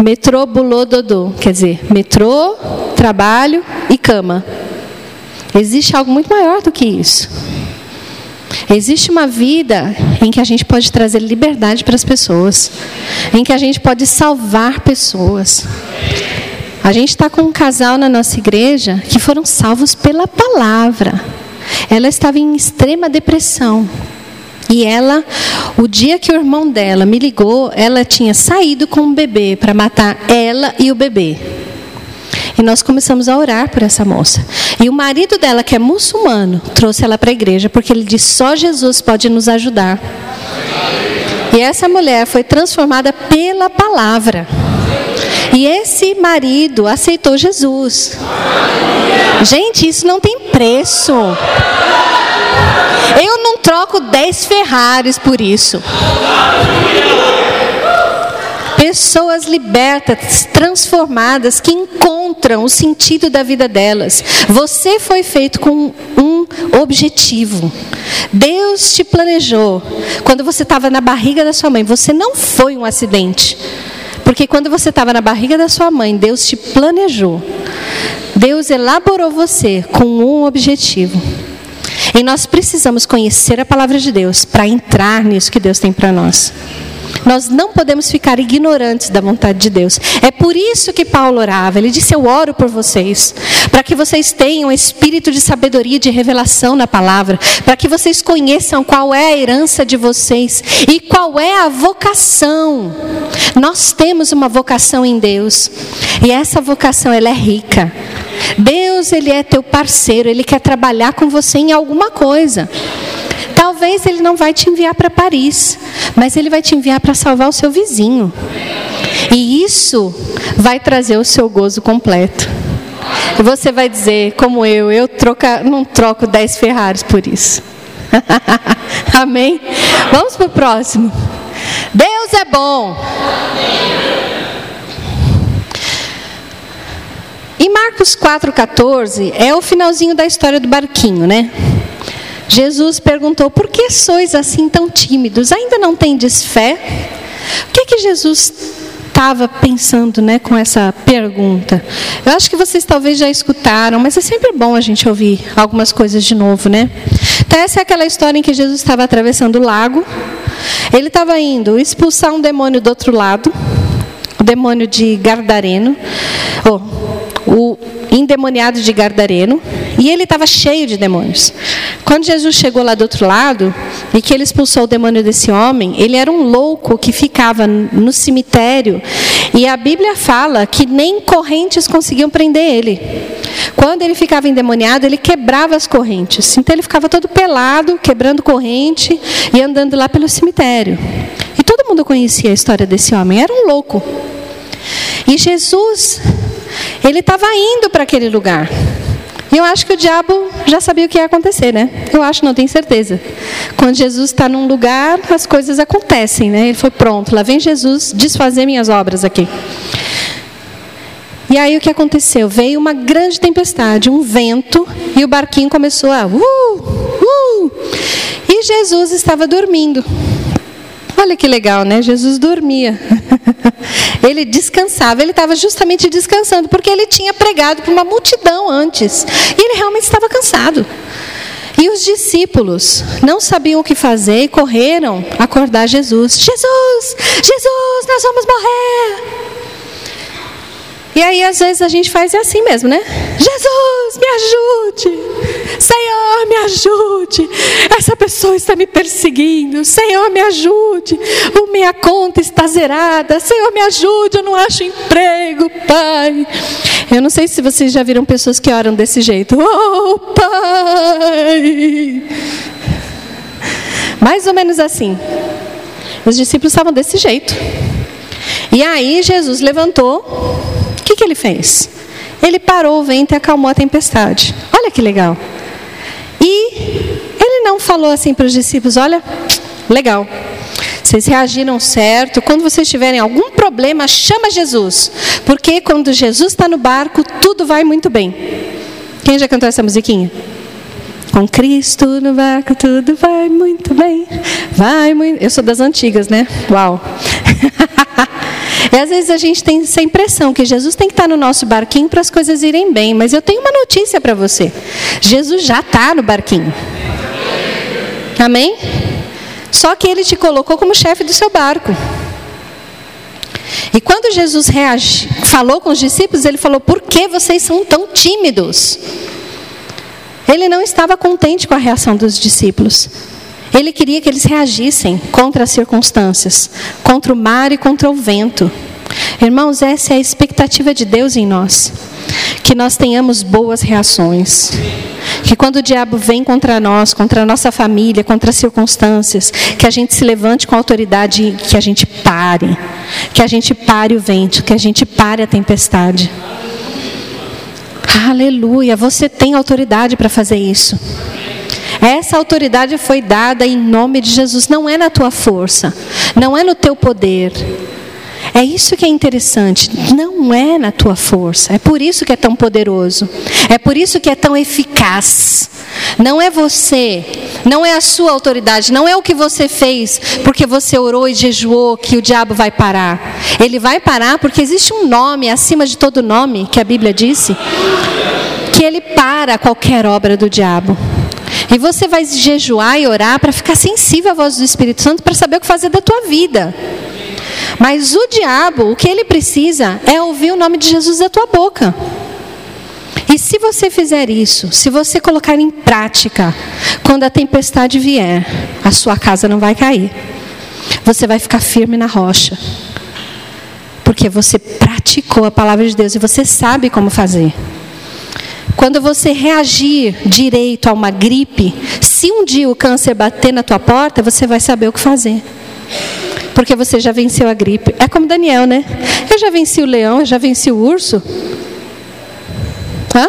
metrô, boulot, dodô. Quer dizer, metrô, trabalho e cama. Existe algo muito maior do que isso. Existe uma vida em que a gente pode trazer liberdade para as pessoas, em que a gente pode salvar pessoas. A gente está com um casal na nossa igreja que foram salvos pela palavra. Ela estava em extrema depressão. E ela, o dia que o irmão dela me ligou, ela tinha saído com um bebê para matar ela e o bebê. E nós começamos a orar por essa moça. E o marido dela, que é muçulmano, trouxe ela para a igreja, porque ele disse: só Jesus pode nos ajudar. E essa mulher foi transformada pela palavra. E esse marido aceitou Jesus. Gente, isso não tem preço. Eu não troco 10 Ferraris por isso. Pessoas libertas, transformadas, que encontram o sentido da vida delas. Você foi feito com um objetivo. Deus te planejou. Quando você estava na barriga da sua mãe, você não foi um acidente. Porque quando você estava na barriga da sua mãe, Deus te planejou. Deus elaborou você com um objetivo. E nós precisamos conhecer a palavra de Deus para entrar nisso que Deus tem para nós. Nós não podemos ficar ignorantes da vontade de Deus. É por isso que Paulo orava. Ele disse: Eu oro por vocês, para que vocês tenham espírito de sabedoria e de revelação na palavra, para que vocês conheçam qual é a herança de vocês e qual é a vocação. Nós temos uma vocação em Deus, e essa vocação ela é rica. Deus, ele é teu parceiro, ele quer trabalhar com você em alguma coisa. Talvez ele não vai te enviar para Paris, mas ele vai te enviar para salvar o seu vizinho. E isso vai trazer o seu gozo completo. E você vai dizer, como eu, eu troca, não troco 10 Ferraris por isso. Amém? Vamos para o próximo. Deus é bom. Em Marcos 4,14 é o finalzinho da história do barquinho, né? Jesus perguntou: Por que sois assim tão tímidos? Ainda não tendes fé? O que é que Jesus estava pensando né, com essa pergunta? Eu acho que vocês talvez já escutaram, mas é sempre bom a gente ouvir algumas coisas de novo, né? Então, essa é aquela história em que Jesus estava atravessando o lago. Ele estava indo expulsar um demônio do outro lado, o demônio de Gardareno. O endemoniado de Gardareno, e ele estava cheio de demônios. Quando Jesus chegou lá do outro lado e que ele expulsou o demônio desse homem, ele era um louco que ficava no cemitério, e a Bíblia fala que nem correntes conseguiam prender ele. Quando ele ficava endemoniado, ele quebrava as correntes. Então ele ficava todo pelado, quebrando corrente e andando lá pelo cemitério. E todo mundo conhecia a história desse homem, era um louco. E Jesus ele estava indo para aquele lugar. E eu acho que o diabo já sabia o que ia acontecer, né? Eu acho, não tenho certeza. Quando Jesus está num lugar, as coisas acontecem, né? Ele foi pronto, lá vem Jesus desfazer minhas obras aqui. E aí o que aconteceu? Veio uma grande tempestade, um vento, e o barquinho começou a. Uh, uh, e Jesus estava dormindo. Olha que legal, né? Jesus dormia. ele descansava, ele estava justamente descansando, porque ele tinha pregado para uma multidão antes. E ele realmente estava cansado. E os discípulos não sabiam o que fazer e correram acordar Jesus. Jesus, Jesus, nós vamos morrer. E aí, às vezes, a gente faz assim mesmo, né? Jesus, me ajude. Senhor, me ajude. Essa pessoa está me perseguindo. Senhor, me ajude. O minha conta está zerada. Senhor, me ajude. Eu não acho emprego, Pai. Eu não sei se vocês já viram pessoas que oram desse jeito. Oh, Pai. Mais ou menos assim. Os discípulos estavam desse jeito. E aí Jesus levantou ele fez? Ele parou o vento e acalmou a tempestade. Olha que legal. E ele não falou assim para os discípulos: olha, legal. Vocês reagiram certo. Quando vocês tiverem algum problema, chama Jesus. Porque quando Jesus está no barco, tudo vai muito bem. Quem já cantou essa musiquinha? Com Cristo no barco, tudo vai muito bem. Vai muito. Eu sou das antigas, né? Uau. e às vezes a gente tem essa impressão que Jesus tem que estar no nosso barquinho para as coisas irem bem. Mas eu tenho uma notícia para você: Jesus já está no barquinho. Amém? Só que ele te colocou como chefe do seu barco. E quando Jesus reagi, falou com os discípulos, ele falou: Por que vocês são tão tímidos? Ele não estava contente com a reação dos discípulos. Ele queria que eles reagissem contra as circunstâncias, contra o mar e contra o vento. Irmãos, essa é a expectativa de Deus em nós. Que nós tenhamos boas reações. Que quando o diabo vem contra nós, contra a nossa família, contra as circunstâncias, que a gente se levante com autoridade, que a gente pare. Que a gente pare o vento, que a gente pare a tempestade. Aleluia, você tem autoridade para fazer isso. Essa autoridade foi dada em nome de Jesus, não é na tua força, não é no teu poder. É isso que é interessante, não é na tua força, é por isso que é tão poderoso, é por isso que é tão eficaz. Não é você, não é a sua autoridade, não é o que você fez porque você orou e jejuou que o diabo vai parar. Ele vai parar porque existe um nome acima de todo nome, que a Bíblia disse, que ele para qualquer obra do diabo. E você vai jejuar e orar para ficar sensível à voz do Espírito Santo para saber o que fazer da tua vida. Mas o diabo, o que ele precisa é ouvir o nome de Jesus da tua boca. E se você fizer isso, se você colocar em prática, quando a tempestade vier, a sua casa não vai cair. Você vai ficar firme na rocha. Porque você praticou a palavra de Deus e você sabe como fazer. Quando você reagir direito a uma gripe, se um dia o câncer bater na tua porta, você vai saber o que fazer. Porque você já venceu a gripe. É como Daniel, né? Eu já venci o leão, eu já venci o urso. Hã?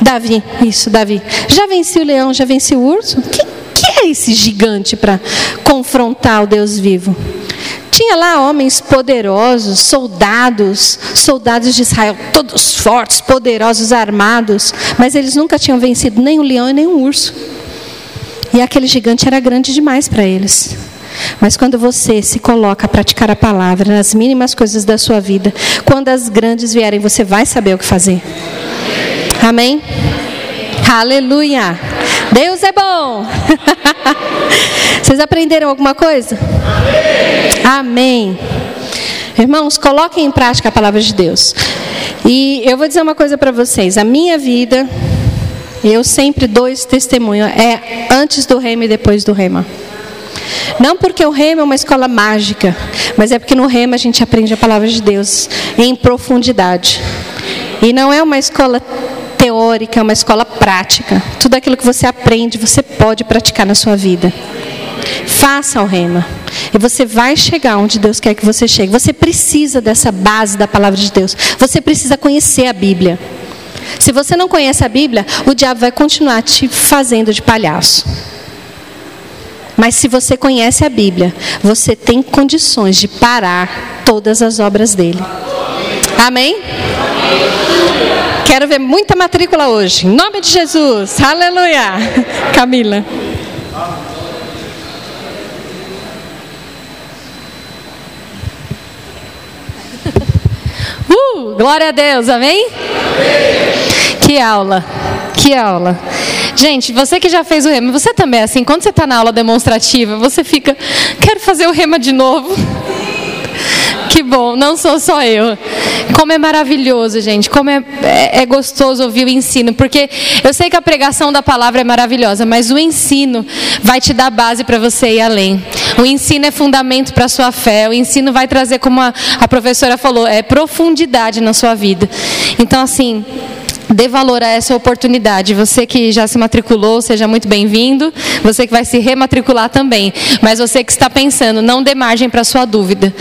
Davi, isso, Davi. Já venci o leão, já venci o urso? Que, é esse gigante para confrontar o Deus vivo? Tinha lá homens poderosos, soldados, soldados de Israel, todos fortes, poderosos, armados, mas eles nunca tinham vencido nem um leão e nem um urso. E aquele gigante era grande demais para eles. Mas quando você se coloca a praticar a palavra nas mínimas coisas da sua vida, quando as grandes vierem, você vai saber o que fazer. Amém? Aleluia! Deus é bom! Vocês aprenderam alguma coisa? Amém. Amém. Irmãos, coloquem em prática a palavra de Deus. E eu vou dizer uma coisa para vocês: a minha vida, eu sempre dou esse testemunho, é antes do rema e depois do rema. Não porque o rema é uma escola mágica, mas é porque no rema a gente aprende a palavra de Deus em profundidade. E não é uma escola teórica, é uma escola prática. Tudo aquilo que você aprende, você pode praticar na sua vida. Faça o rema. E você vai chegar onde Deus quer que você chegue. Você precisa dessa base da palavra de Deus. Você precisa conhecer a Bíblia. Se você não conhece a Bíblia, o diabo vai continuar te fazendo de palhaço. Mas se você conhece a Bíblia, você tem condições de parar todas as obras dele. Amém? Quero ver muita matrícula hoje. Em nome de Jesus. Aleluia. Camila. Uh, glória a Deus, amém? amém? Que aula, que aula. Gente, você que já fez o rema, você também é assim, quando você está na aula demonstrativa, você fica, quero fazer o rema de novo. Que bom, não sou só eu. Como é maravilhoso, gente. Como é, é, é, gostoso ouvir o ensino. Porque eu sei que a pregação da palavra é maravilhosa, mas o ensino vai te dar base para você ir além. O ensino é fundamento para a sua fé. O ensino vai trazer, como a, a professora falou, é profundidade na sua vida. Então, assim, dê valor a essa oportunidade. Você que já se matriculou, seja muito bem-vindo. Você que vai se rematricular também. Mas você que está pensando, não dê margem para sua dúvida.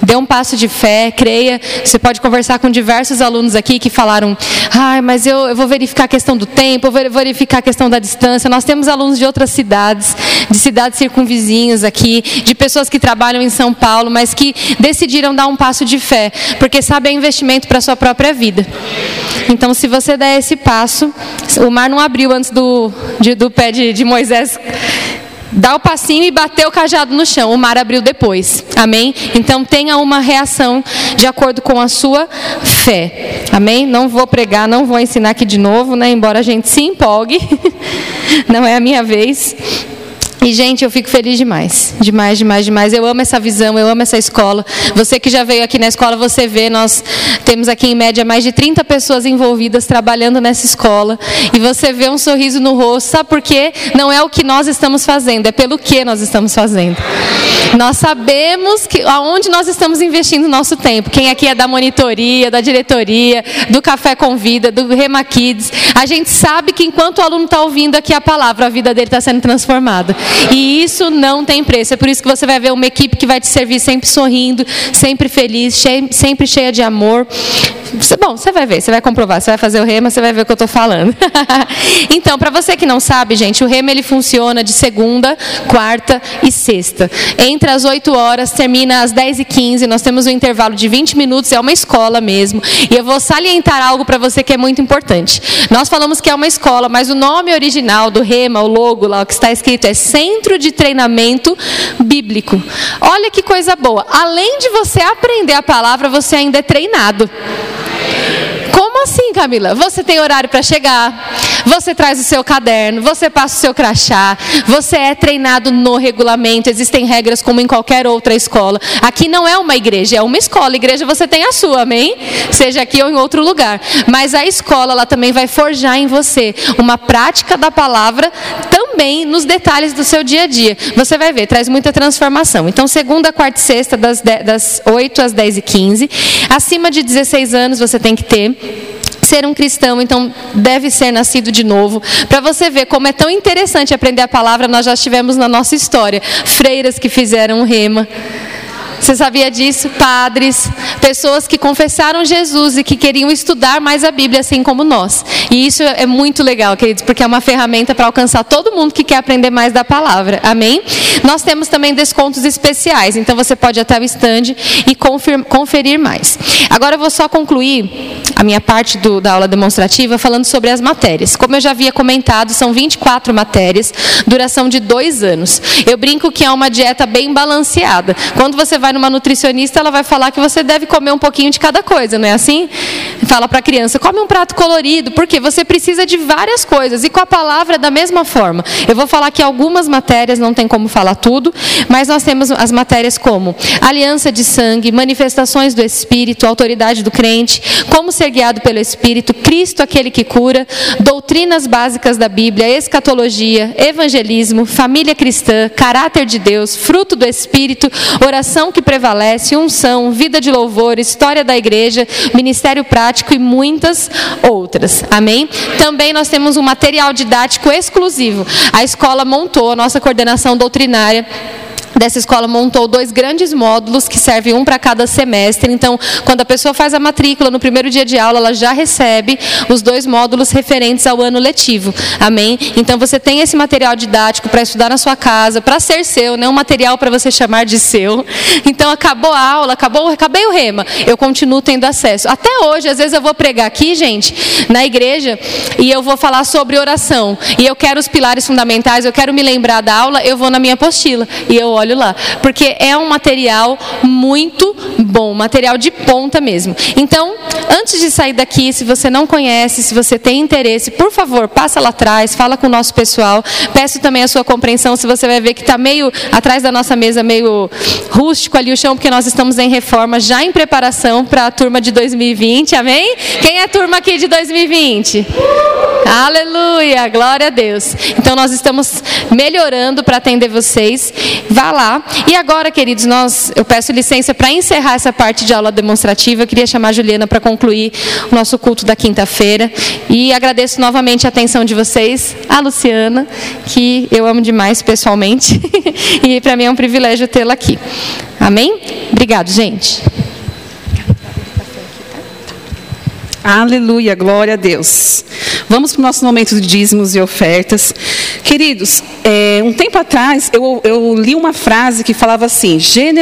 Dê um passo de fé, creia. Você pode conversar com diversos alunos aqui que falaram: ah, mas eu, eu vou verificar a questão do tempo, eu vou verificar a questão da distância. Nós temos alunos de outras cidades, de cidades circunvizinhas aqui, de pessoas que trabalham em São Paulo, mas que decidiram dar um passo de fé, porque sabe é investimento para a sua própria vida. Então, se você der esse passo, o mar não abriu antes do, de, do pé de, de Moisés dá o passinho e bater o cajado no chão. O mar abriu depois. Amém? Então tenha uma reação de acordo com a sua fé. Amém? Não vou pregar, não vou ensinar aqui de novo, né? Embora a gente se empolgue. Não é a minha vez. E, gente, eu fico feliz demais. Demais, demais, demais. Eu amo essa visão, eu amo essa escola. Você que já veio aqui na escola, você vê, nós temos aqui em média mais de 30 pessoas envolvidas trabalhando nessa escola. E você vê um sorriso no rosto. Sabe por quê? Não é o que nós estamos fazendo, é pelo que nós estamos fazendo. Nós sabemos que aonde nós estamos investindo o nosso tempo. Quem aqui é da monitoria, da diretoria, do Café com Vida, do Rema Kids, a gente sabe que enquanto o aluno está ouvindo aqui a palavra, a vida dele está sendo transformada. E isso não tem preço. É por isso que você vai ver uma equipe que vai te servir sempre sorrindo, sempre feliz, sempre cheia de amor. Bom, você vai ver, você vai comprovar, você vai fazer o rema, você vai ver o que eu estou falando. então, para você que não sabe, gente, o rema ele funciona de segunda, quarta e sexta. Entre as 8 horas, termina às 10 e 15 nós temos um intervalo de 20 minutos, é uma escola mesmo. E eu vou salientar algo para você que é muito importante. Nós falamos que é uma escola, mas o nome original do rema, o logo lá, o que está escrito é Centro de Treinamento Bíblico. Olha que coisa boa. Além de você aprender a palavra, você ainda é treinado. Como assim, Camila? Você tem horário para chegar, você traz o seu caderno, você passa o seu crachá, você é treinado no regulamento, existem regras como em qualquer outra escola. Aqui não é uma igreja, é uma escola. Igreja você tem a sua, amém? Seja aqui ou em outro lugar. Mas a escola, ela também vai forjar em você uma prática da palavra também nos detalhes do seu dia a dia. Você vai ver, traz muita transformação. Então, segunda, quarta e sexta, das, das 8 às 10 e 15. Acima de 16 anos, você tem que ter ser um cristão, então deve ser nascido de novo. Para você ver como é tão interessante aprender a palavra, nós já tivemos na nossa história freiras que fizeram rema. Você sabia disso? Padres, pessoas que confessaram Jesus e que queriam estudar mais a Bíblia, assim como nós. E isso é muito legal, queridos, porque é uma ferramenta para alcançar todo mundo que quer aprender mais da palavra. Amém? Nós temos também descontos especiais, então você pode até o stand e conferir mais. Agora eu vou só concluir a minha parte do, da aula demonstrativa falando sobre as matérias. Como eu já havia comentado, são 24 matérias, duração de dois anos. Eu brinco que é uma dieta bem balanceada. Quando você vai vai numa nutricionista, ela vai falar que você deve comer um pouquinho de cada coisa, não é assim? Fala para a criança, come um prato colorido, porque você precisa de várias coisas. E com a palavra da mesma forma. Eu vou falar que algumas matérias não tem como falar tudo, mas nós temos as matérias como aliança de sangue, manifestações do Espírito, autoridade do crente, como ser guiado pelo Espírito, Cristo aquele que cura, doutrinas básicas da Bíblia, escatologia, evangelismo, família cristã, caráter de Deus, fruto do Espírito, oração que que prevalece, unção, vida de louvor, história da igreja, ministério prático e muitas outras. Amém? Também nós temos um material didático exclusivo. A escola montou a nossa coordenação doutrinária dessa escola montou dois grandes módulos que servem um para cada semestre. Então, quando a pessoa faz a matrícula no primeiro dia de aula, ela já recebe os dois módulos referentes ao ano letivo. Amém? Então, você tem esse material didático para estudar na sua casa, para ser seu, não um material para você chamar de seu. Então, acabou a aula, acabou, acabei o rema, eu continuo tendo acesso. Até hoje, às vezes eu vou pregar aqui, gente, na igreja, e eu vou falar sobre oração. E eu quero os pilares fundamentais, eu quero me lembrar da aula, eu vou na minha apostila e eu olho lá, porque é um material muito bom, material de ponta mesmo. Então, antes de sair daqui, se você não conhece, se você tem interesse, por favor, passa lá atrás, fala com o nosso pessoal. Peço também a sua compreensão, se você vai ver que está meio atrás da nossa mesa, meio rústico ali o chão, porque nós estamos em reforma, já em preparação para a turma de 2020, amém? Quem é a turma aqui de 2020? Aleluia, glória a Deus. Então nós estamos melhorando para atender vocês. Vá E agora, queridos, nós eu peço licença para encerrar essa parte de aula demonstrativa. Eu queria chamar a Juliana para concluir o nosso culto da quinta-feira e agradeço novamente a atenção de vocês, a Luciana, que eu amo demais pessoalmente, e para mim é um privilégio tê-la aqui. Amém? Obrigado, gente. Aleluia, glória a Deus. Vamos para o nosso momento de dízimos e ofertas. Queridos, é, um tempo atrás eu, eu li uma frase que falava assim: gênero